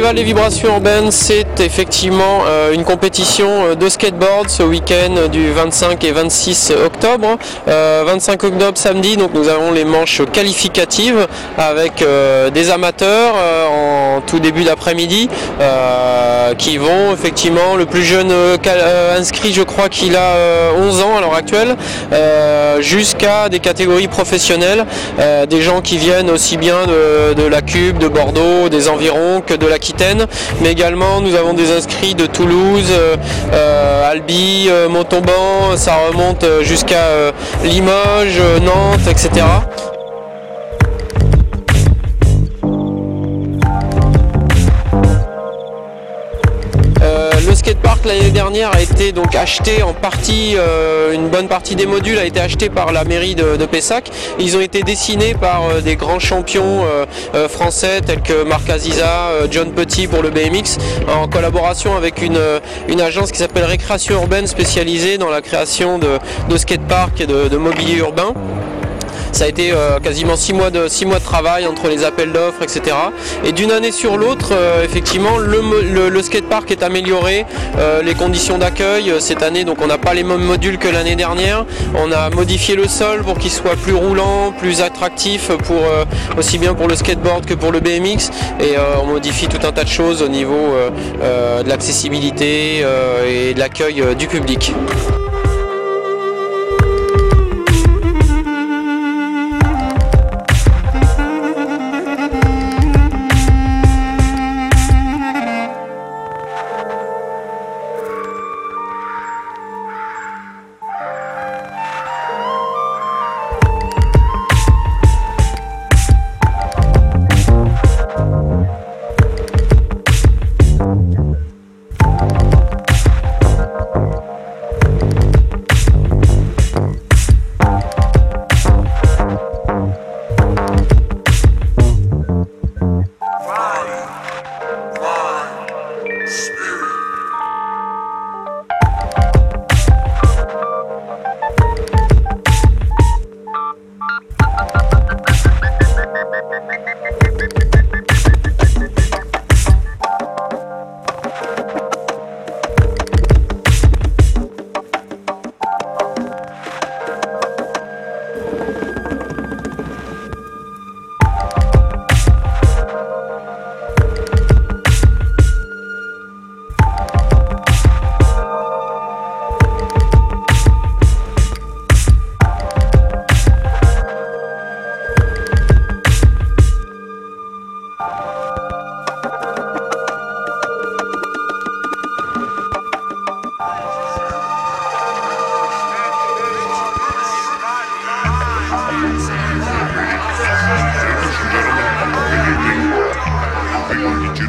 Festival des vibrations urbaines, c'est effectivement euh, une compétition euh, de skateboard ce week-end du 25 et 26 octobre. 25 octobre samedi, donc nous avons les manches qualificatives avec des amateurs en tout début d'après-midi qui vont effectivement, le plus jeune inscrit je crois qu'il a 11 ans à l'heure actuelle, jusqu'à des catégories professionnelles, des gens qui viennent aussi bien de, la Cube, de Bordeaux, des environs que de mais également nous avons des inscrits de Toulouse, euh, euh, Albi, euh, Montauban, ça remonte jusqu'à Limoges, Nantes, etc. l'année dernière a été donc acheté en partie, euh, une bonne partie des modules a été acheté par la mairie de, Pessac. Ils ont été dessinés par euh, des grands champions euh, français tels que Marc Aziza, John Petit pour le BMX, en collaboration avec une, agence qui s'appelle Récréation Urbaine spécialisée dans la création de, de skateparks et de mobilier urbain. Ça a été euh, quasiment six mois, de, six mois de travail entre les appels d'offres, etc. Et d'une année sur l'autre, euh, effectivement, le, le, skatepark est amélioré, euh, les conditions d'accueil cette année, donc on n'a pas les mêmes modules que l'année dernière. On a modifié le sol pour qu'il soit plus roulant, plus attractif pour aussi bien pour le skateboard que pour le BMX. Et on modifie tout un tas de choses au niveau de l'accessibilité et de l'accueil du public.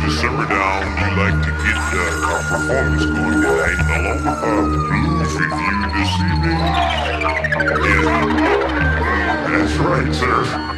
Simmer down. We like to get uh, our performance going tonight. Along with our blues review this evening. Yeah. That's right, sir.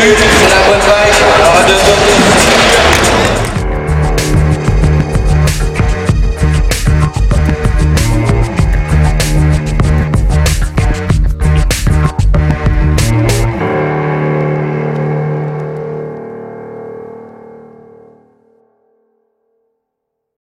Minuten, vielleicht kurz rein, aber das wird